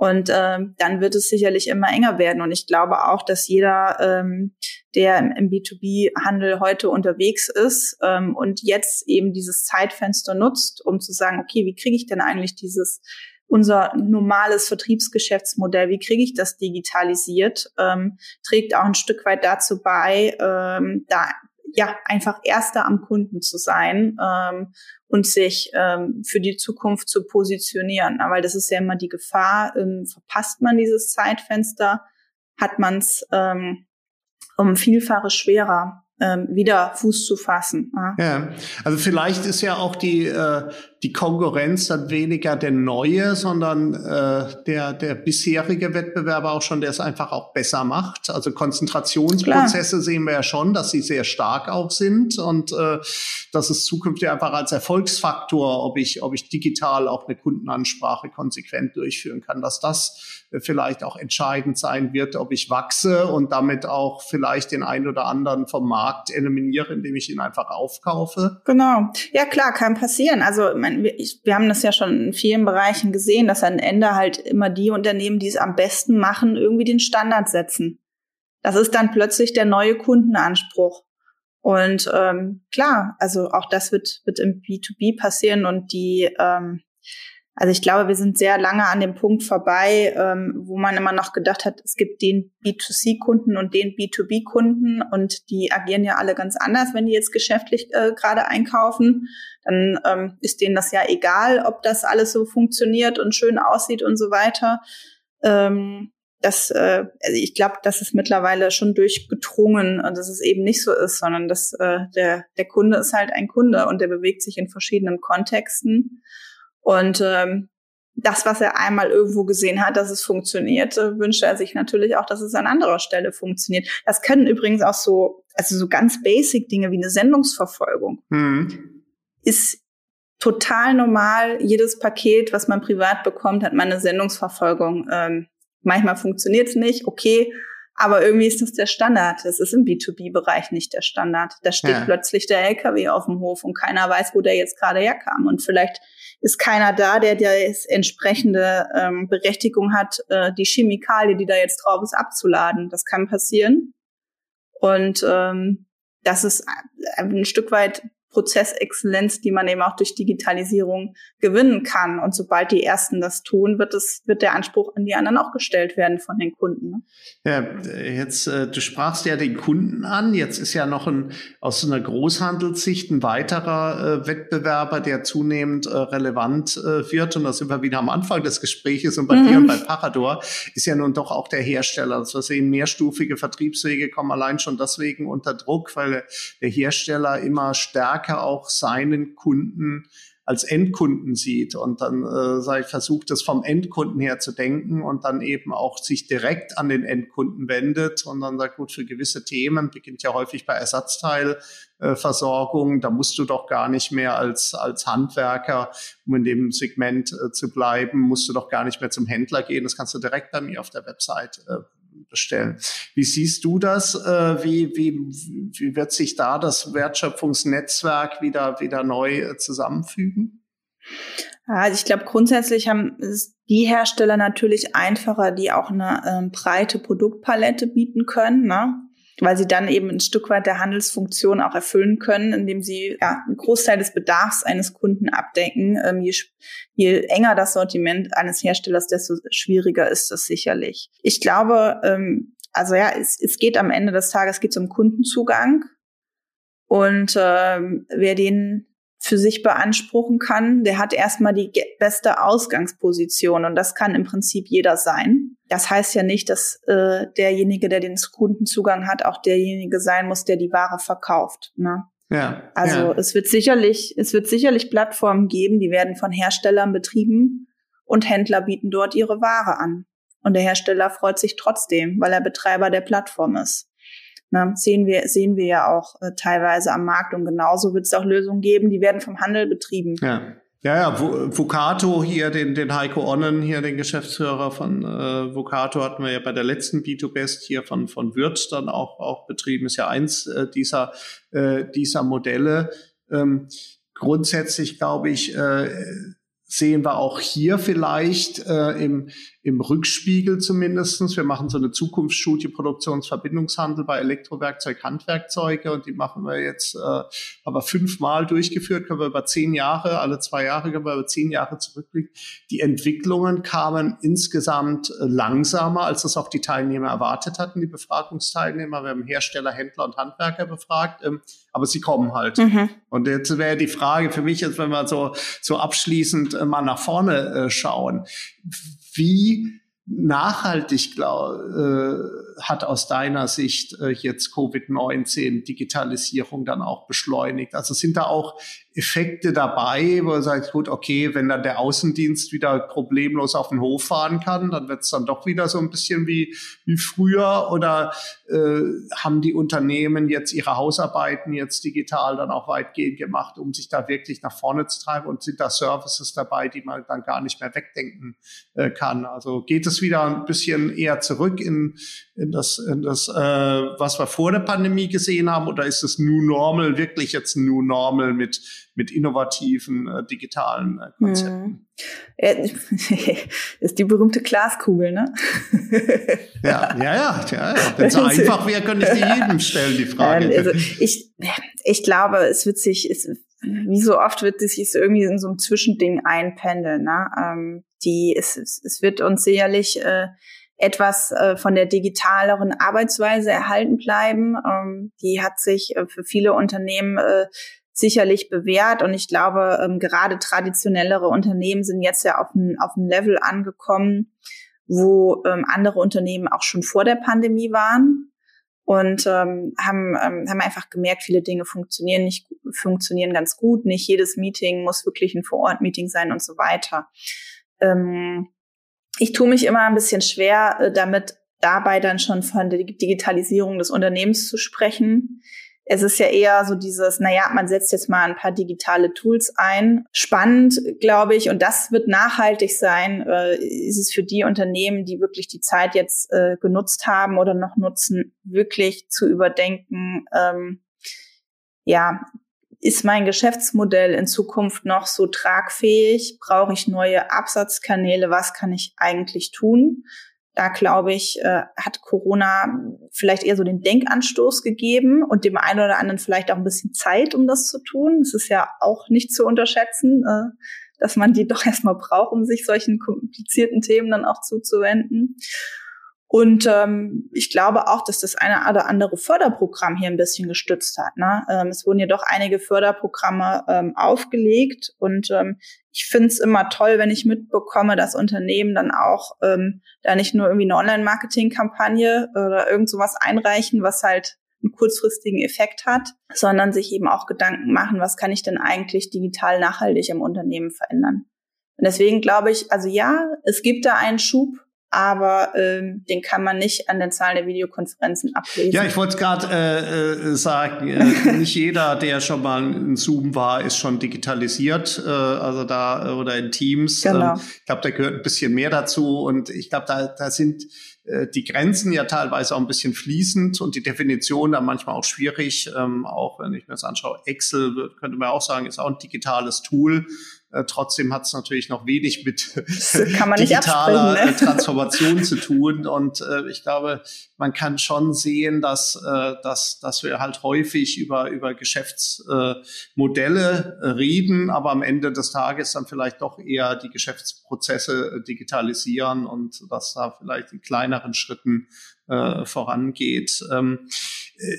Und ähm, dann wird es sicherlich immer enger werden. Und ich glaube auch, dass jeder, ähm, der im, B2B-Handel heute unterwegs ist ähm, und jetzt eben dieses Zeitfenster nutzt, um zu sagen, okay, wie kriege ich denn eigentlich dieses unser normales Vertriebsgeschäftsmodell, wie kriege ich das digitalisiert, ähm, trägt auch ein Stück weit dazu bei, ähm, da ja einfach erster am Kunden zu sein ähm, und sich ähm, für die Zukunft zu positionieren. Weil das ist ja immer die Gefahr, ähm, verpasst man dieses Zeitfenster, hat man es ähm, um Vielfaches schwerer ähm, wieder Fuß zu fassen. Ja. ja, also vielleicht ist ja auch die äh, die Konkurrenz dann weniger der neue, sondern äh, der, der bisherige Wettbewerber auch schon, der es einfach auch besser macht. Also Konzentrationsprozesse Klar. sehen wir ja schon, dass sie sehr stark auch sind und äh, dass es zukünftig einfach als Erfolgsfaktor, ob ich, ob ich digital auch eine Kundenansprache konsequent durchführen kann, dass das äh, vielleicht auch entscheidend sein wird, ob ich wachse und damit auch vielleicht den einen oder anderen vom Markt eliminiere, indem ich ihn einfach aufkaufe. Genau. Ja, klar, kann passieren. Also meine, wir, ich, wir haben das ja schon in vielen Bereichen gesehen, dass am Ende halt immer die Unternehmen, die es am besten machen, irgendwie den Standard setzen. Das ist dann plötzlich der neue Kundenanspruch. Und ähm, klar, also auch das wird, wird im B2B passieren und die, ähm, also ich glaube, wir sind sehr lange an dem Punkt vorbei, ähm, wo man immer noch gedacht hat, es gibt den B2C-Kunden und den B2B-Kunden und die agieren ja alle ganz anders, wenn die jetzt geschäftlich äh, gerade einkaufen. Dann ähm, ist denen das ja egal, ob das alles so funktioniert und schön aussieht und so weiter. Ähm, das, äh, also ich glaube, das ist mittlerweile schon durchgedrungen dass es eben nicht so ist, sondern dass äh, der, der Kunde ist halt ein Kunde und der bewegt sich in verschiedenen Kontexten. Und ähm, das, was er einmal irgendwo gesehen hat, dass es funktioniert, äh, wünscht er sich natürlich auch, dass es an anderer Stelle funktioniert. Das können übrigens auch so, also so ganz basic Dinge wie eine Sendungsverfolgung. Mhm. Ist total normal. Jedes Paket, was man privat bekommt, hat man eine Sendungsverfolgung. Ähm, Manchmal funktioniert es nicht, okay, aber irgendwie ist das der Standard. Das ist im B2B-Bereich nicht der Standard. Da steht ja. plötzlich der LKW auf dem Hof und keiner weiß, wo der jetzt gerade herkam. Und vielleicht ist keiner da, der die entsprechende ähm, Berechtigung hat, äh, die Chemikalie, die da jetzt drauf ist, abzuladen. Das kann passieren. Und ähm, das ist ein Stück weit Prozessexzellenz, die man eben auch durch Digitalisierung gewinnen kann. Und sobald die ersten das tun, wird es, wird der Anspruch an die anderen auch gestellt werden von den Kunden. Ne? Ja, jetzt, äh, du sprachst ja den Kunden an. Jetzt ist ja noch ein, aus einer Großhandelssicht ein weiterer äh, Wettbewerber, der zunehmend äh, relevant äh, wird. Und da sind wir wieder am Anfang des Gespräches und bei mhm. dir und bei Parador ist ja nun doch auch der Hersteller. Also wir sehen mehrstufige Vertriebswege kommen allein schon deswegen unter Druck, weil der Hersteller immer stärker stärker auch seinen Kunden als Endkunden sieht. Und dann äh, versucht es vom Endkunden her zu denken und dann eben auch sich direkt an den Endkunden wendet und dann sagt, gut, für gewisse Themen beginnt ja häufig bei Ersatzteilversorgung, äh, da musst du doch gar nicht mehr als, als Handwerker, um in dem Segment äh, zu bleiben, musst du doch gar nicht mehr zum Händler gehen, das kannst du direkt bei mir auf der Website äh, bestellen. Wie siehst du das? Äh, wie, wie, wie wird sich da das Wertschöpfungsnetzwerk wieder, wieder neu äh, zusammenfügen? Also ich glaube, grundsätzlich haben es die Hersteller natürlich einfacher, die auch eine ähm, breite Produktpalette bieten können. Ne? Weil sie dann eben ein Stück weit der Handelsfunktion auch erfüllen können, indem sie ja, einen Großteil des Bedarfs eines Kunden abdecken. Ähm, je, je enger das Sortiment eines Herstellers, desto schwieriger ist das sicherlich. Ich glaube, ähm, also ja, es, es geht am Ende des Tages geht um Kundenzugang und ähm, wer den für sich beanspruchen kann, der hat erstmal die beste Ausgangsposition und das kann im Prinzip jeder sein. Das heißt ja nicht, dass äh, derjenige, der den Kundenzugang hat, auch derjenige sein muss, der die Ware verkauft. Ne? Ja, also ja. es wird sicherlich, es wird sicherlich Plattformen geben, die werden von Herstellern betrieben und Händler bieten dort ihre Ware an. Und der Hersteller freut sich trotzdem, weil er Betreiber der Plattform ist. Ne, sehen wir, sehen wir ja auch äh, teilweise am Markt und genauso wird es auch Lösungen geben, die werden vom Handel betrieben. Ja. Ja, ja, Vocato hier, den, den Heiko Onnen hier, den Geschäftsführer von äh, Vocato hatten wir ja bei der letzten B2Best hier von, von Würth dann auch, auch betrieben, ist ja eins äh, dieser, äh, dieser Modelle. Ähm, grundsätzlich glaube ich, äh, sehen wir auch hier vielleicht äh, im, im Rückspiegel zumindestens. Wir machen so eine Zukunftsstudie Produktionsverbindungshandel bei Elektrowerkzeug, Handwerkzeuge und die machen wir jetzt, äh, aber fünfmal durchgeführt, können wir über zehn Jahre, alle zwei Jahre können wir über zehn Jahre zurückblicken. Die Entwicklungen kamen insgesamt äh, langsamer, als das auch die Teilnehmer erwartet hatten, die Befragungsteilnehmer. Wir haben Hersteller, Händler und Handwerker befragt, ähm, aber sie kommen halt. Mhm. Und jetzt wäre die Frage für mich, jetzt wenn wir so, so abschließend äh, mal nach vorne äh, schauen, wie nachhaltig glaub, äh, hat aus deiner Sicht äh, jetzt Covid-19 Digitalisierung dann auch beschleunigt? Also sind da auch Effekte dabei, wo er sagt, gut, okay, wenn dann der Außendienst wieder problemlos auf den Hof fahren kann, dann wird es dann doch wieder so ein bisschen wie, wie früher oder äh, haben die Unternehmen jetzt ihre Hausarbeiten jetzt digital dann auch weitgehend gemacht, um sich da wirklich nach vorne zu treiben und sind da Services dabei, die man dann gar nicht mehr wegdenken äh, kann? Also geht es es wieder ein bisschen eher zurück in, in das, in das äh, was wir vor der Pandemie gesehen haben? Oder ist es New Normal wirklich jetzt ein New Normal mit, mit innovativen äh, digitalen äh, Konzepten? Hm. ist die berühmte Glaskugel, ne? ja, ja, ja. ja, ja. Wenn es so einfach wäre, könnte ich die jedem stellen, die Frage. Ähm, also ich, ich glaube, es wird sich, es, wie so oft wird es sich irgendwie in so einem Zwischending einpendeln. Ne? Ähm, die, es, es wird uns sicherlich äh, etwas äh, von der digitaleren Arbeitsweise erhalten bleiben. Ähm, die hat sich äh, für viele Unternehmen äh, sicherlich bewährt und ich glaube, ähm, gerade traditionellere Unternehmen sind jetzt ja auf ein, auf ein Level angekommen, wo ähm, andere Unternehmen auch schon vor der Pandemie waren und ähm, haben, ähm, haben einfach gemerkt, viele Dinge funktionieren nicht, funktionieren ganz gut. Nicht jedes Meeting muss wirklich ein Vor-Ort-Meeting sein und so weiter. Ähm, ich tue mich immer ein bisschen schwer, äh, damit dabei dann schon von der Digitalisierung des Unternehmens zu sprechen. Es ist ja eher so dieses, naja, man setzt jetzt mal ein paar digitale Tools ein. Spannend, glaube ich, und das wird nachhaltig sein, äh, ist es für die Unternehmen, die wirklich die Zeit jetzt äh, genutzt haben oder noch nutzen, wirklich zu überdenken, ähm, ja, ist mein Geschäftsmodell in Zukunft noch so tragfähig? Brauche ich neue Absatzkanäle? Was kann ich eigentlich tun? Da glaube ich, äh, hat Corona vielleicht eher so den Denkanstoß gegeben und dem einen oder anderen vielleicht auch ein bisschen Zeit, um das zu tun. Es ist ja auch nicht zu unterschätzen, äh, dass man die doch erstmal braucht, um sich solchen komplizierten Themen dann auch zuzuwenden. Und ähm, ich glaube auch, dass das eine oder andere Förderprogramm hier ein bisschen gestützt hat. Ne? Ähm, es wurden ja doch einige Förderprogramme ähm, aufgelegt und ähm, ich finde es immer toll, wenn ich mitbekomme, dass Unternehmen dann auch ähm, da nicht nur irgendwie eine Online-Marketing-Kampagne oder irgend sowas einreichen, was halt einen kurzfristigen Effekt hat, sondern sich eben auch Gedanken machen, was kann ich denn eigentlich digital nachhaltig im Unternehmen verändern. Und deswegen glaube ich, also ja, es gibt da einen Schub, aber ähm, den kann man nicht an den Zahlen der Videokonferenzen ablesen. Ja, ich wollte gerade äh, äh, sagen, äh, nicht jeder, der schon mal in Zoom war, ist schon digitalisiert, äh, also da oder in Teams. Genau. Ähm, ich glaube, da gehört ein bisschen mehr dazu und ich glaube, da, da sind äh, die Grenzen ja teilweise auch ein bisschen fließend und die Definition dann manchmal auch schwierig. Ähm, auch wenn ich mir das anschaue, Excel könnte man auch sagen, ist auch ein digitales Tool. Äh, trotzdem hat es natürlich noch wenig mit digitaler ne? Äh, Transformation zu tun. Und äh, ich glaube, man kann schon sehen, dass, äh, dass, dass wir halt häufig über, über Geschäftsmodelle äh, reden, aber am Ende des Tages dann vielleicht doch eher die Geschäftsprozesse digitalisieren und dass da vielleicht in kleineren Schritten vorangeht. Ähm, äh,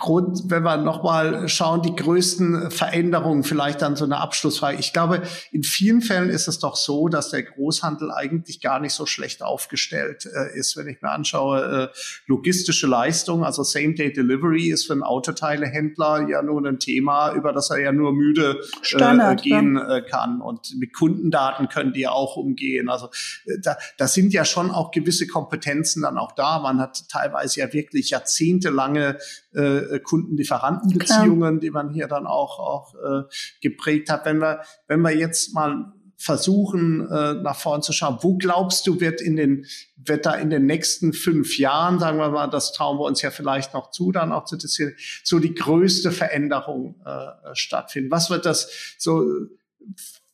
Grund, wenn wir nochmal schauen, die größten Veränderungen, vielleicht dann so eine Abschlussfrage. Ich glaube, in vielen Fällen ist es doch so, dass der Großhandel eigentlich gar nicht so schlecht aufgestellt äh, ist. Wenn ich mir anschaue, äh, logistische Leistung, also Same-Day-Delivery ist für einen Autoteilehändler ja nur ein Thema, über das er ja nur müde äh, gehen ja. Äh, kann. Und mit Kundendaten können die ja auch umgehen. Also äh, da, da sind ja schon auch gewisse Kompetenzen dann auch da. Man hat teilweise ja wirklich jahrzehntelange äh, Kundenlieferantenbeziehungen, die man hier dann auch, auch äh, geprägt hat. Wenn wir, wenn wir jetzt mal versuchen, äh, nach vorn zu schauen. Wo glaubst du, wird in den, wird da in den nächsten fünf Jahren, sagen wir mal, das trauen wir uns ja vielleicht noch zu, dann auch zu diskutieren, so die größte Veränderung äh, stattfinden? Was wird das so,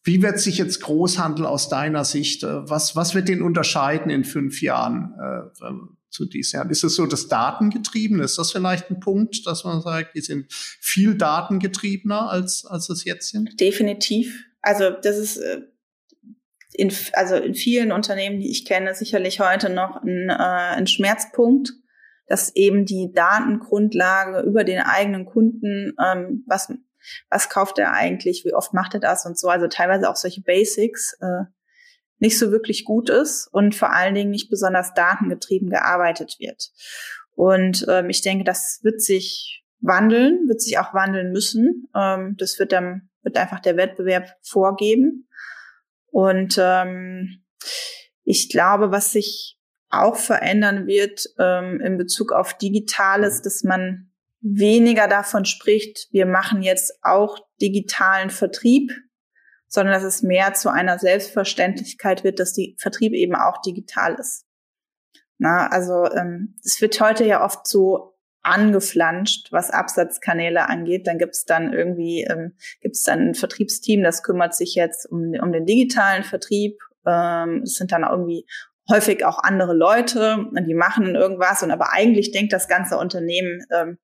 wie wird sich jetzt Großhandel aus deiner Sicht, äh, was, was wird den unterscheiden in fünf Jahren? Äh, zu diesen. Ist es so das Datengetriebene? Ist das vielleicht ein Punkt, dass man sagt, die sind viel datengetriebener als, als es jetzt sind? Definitiv. Also das ist äh, in, also in vielen Unternehmen, die ich kenne, sicherlich heute noch ein, äh, ein Schmerzpunkt, dass eben die Datengrundlage über den eigenen Kunden, ähm, was, was kauft er eigentlich, wie oft macht er das und so, also teilweise auch solche Basics, äh, nicht so wirklich gut ist und vor allen Dingen nicht besonders datengetrieben gearbeitet wird. Und ähm, ich denke, das wird sich wandeln, wird sich auch wandeln müssen. Ähm, das wird dann wird einfach der Wettbewerb vorgeben. Und ähm, ich glaube, was sich auch verändern wird ähm, in Bezug auf Digitales, dass man weniger davon spricht, wir machen jetzt auch digitalen Vertrieb, sondern dass es mehr zu einer Selbstverständlichkeit wird, dass die Vertrieb eben auch digital ist. Na, also ähm, es wird heute ja oft so angeflanscht, was Absatzkanäle angeht. Dann gibt es dann irgendwie ähm, gibt es dann ein Vertriebsteam, das kümmert sich jetzt um, um den digitalen Vertrieb. Ähm, es sind dann irgendwie häufig auch andere Leute, die machen irgendwas und aber eigentlich denkt das ganze Unternehmen ähm,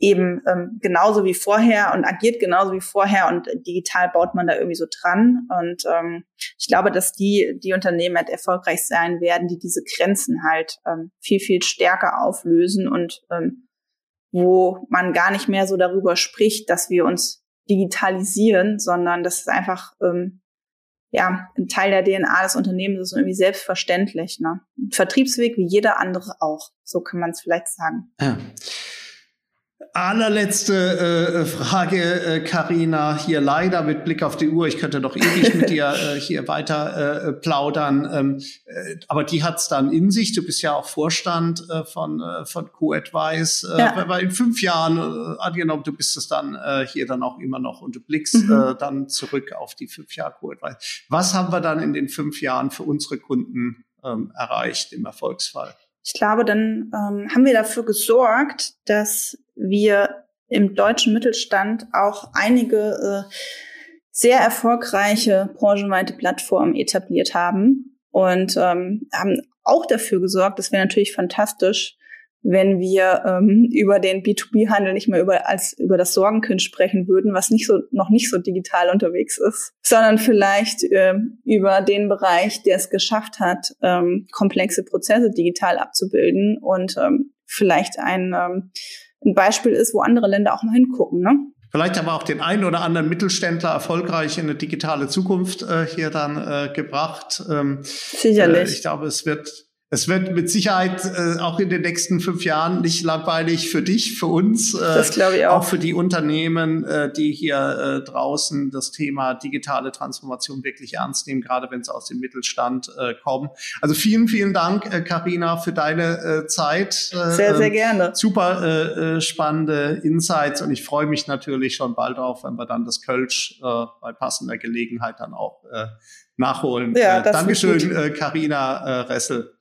eben ähm, genauso wie vorher und agiert genauso wie vorher und digital baut man da irgendwie so dran. Und ähm, ich glaube, dass die, die Unternehmen halt erfolgreich sein werden, die diese Grenzen halt ähm, viel, viel stärker auflösen und ähm, wo man gar nicht mehr so darüber spricht, dass wir uns digitalisieren, sondern das ist einfach ähm, ja ein Teil der DNA des Unternehmens ist irgendwie selbstverständlich. Ne? Vertriebsweg wie jeder andere auch. So kann man es vielleicht sagen. Ja. Allerletzte äh, Frage, Karina, äh, hier leider mit Blick auf die Uhr. Ich könnte noch ewig mit dir äh, hier weiter äh, plaudern, ähm, äh, aber die hat's dann in sich. Du bist ja auch Vorstand äh, von äh, von Co-Advice. Äh, ja. Weil in fünf Jahren äh, angenommen, du bist es dann äh, hier dann auch immer noch und du blickst mhm. äh, dann zurück auf die fünf Jahre Co-Advice. Was haben wir dann in den fünf Jahren für unsere Kunden ähm, erreicht im Erfolgsfall? Ich glaube, dann ähm, haben wir dafür gesorgt, dass wir im deutschen Mittelstand auch einige äh, sehr erfolgreiche branchenweite Plattformen etabliert haben und ähm, haben auch dafür gesorgt, das wäre natürlich fantastisch, wenn wir ähm, über den B2B-Handel nicht mehr über, als über das Sorgenkind sprechen würden, was nicht so, noch nicht so digital unterwegs ist, sondern vielleicht ähm, über den Bereich, der es geschafft hat, ähm, komplexe Prozesse digital abzubilden und ähm, vielleicht ein, ähm, ein Beispiel ist, wo andere Länder auch mal hingucken. Ne? Vielleicht aber auch den einen oder anderen Mittelständler erfolgreich in eine digitale Zukunft äh, hier dann äh, gebracht. Ähm, Sicherlich. Äh, ich glaube, es wird es wird mit Sicherheit äh, auch in den nächsten fünf Jahren nicht langweilig für dich, für uns, äh, das glaube ich auch. auch für die Unternehmen, äh, die hier äh, draußen das Thema digitale Transformation wirklich ernst nehmen, gerade wenn es aus dem Mittelstand äh, kommen. Also vielen, vielen Dank, äh, Carina, für deine äh, Zeit. Äh, sehr, sehr gerne. Super äh, äh, spannende Insights und ich freue mich natürlich schon bald auf, wenn wir dann das Kölsch äh, bei passender Gelegenheit dann auch äh, nachholen. Ja, äh, Dankeschön, Karina äh, äh, Ressel,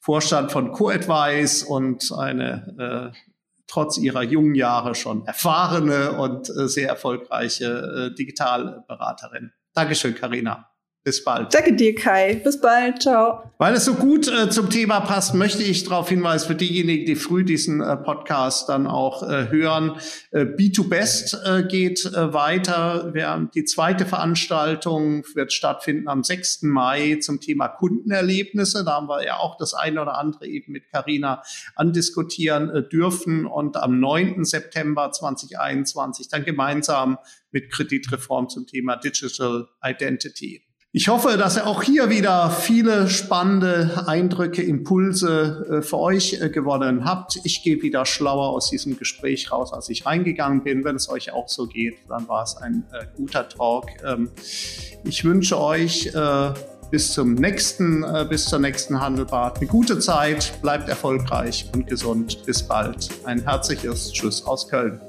Vorstand von Co-Advice und eine äh, trotz ihrer jungen Jahre schon erfahrene und äh, sehr erfolgreiche äh, Digitalberaterin. Dankeschön, Karina. Bis bald. Danke dir, Kai. Bis bald. Ciao. Weil es so gut äh, zum Thema passt, möchte ich darauf hinweisen, für diejenigen, die früh diesen äh, Podcast dann auch äh, hören, äh, B2Best äh, geht äh, weiter. Wir, die zweite Veranstaltung wird stattfinden am 6. Mai zum Thema Kundenerlebnisse. Da haben wir ja auch das eine oder andere eben mit Carina andiskutieren äh, dürfen. Und am 9. September 2021 dann gemeinsam mit Kreditreform zum Thema Digital Identity. Ich hoffe, dass auch hier wieder viele spannende Eindrücke, Impulse äh, für euch äh, gewonnen habt. Ich gehe wieder schlauer aus diesem Gespräch raus, als ich reingegangen bin. Wenn es euch auch so geht, dann war es ein äh, guter Talk. Ähm, ich wünsche euch bis zum nächsten, bis zur nächsten Handelbad eine gute Zeit, bleibt erfolgreich und gesund. Bis bald. Ein herzliches Tschüss aus Köln.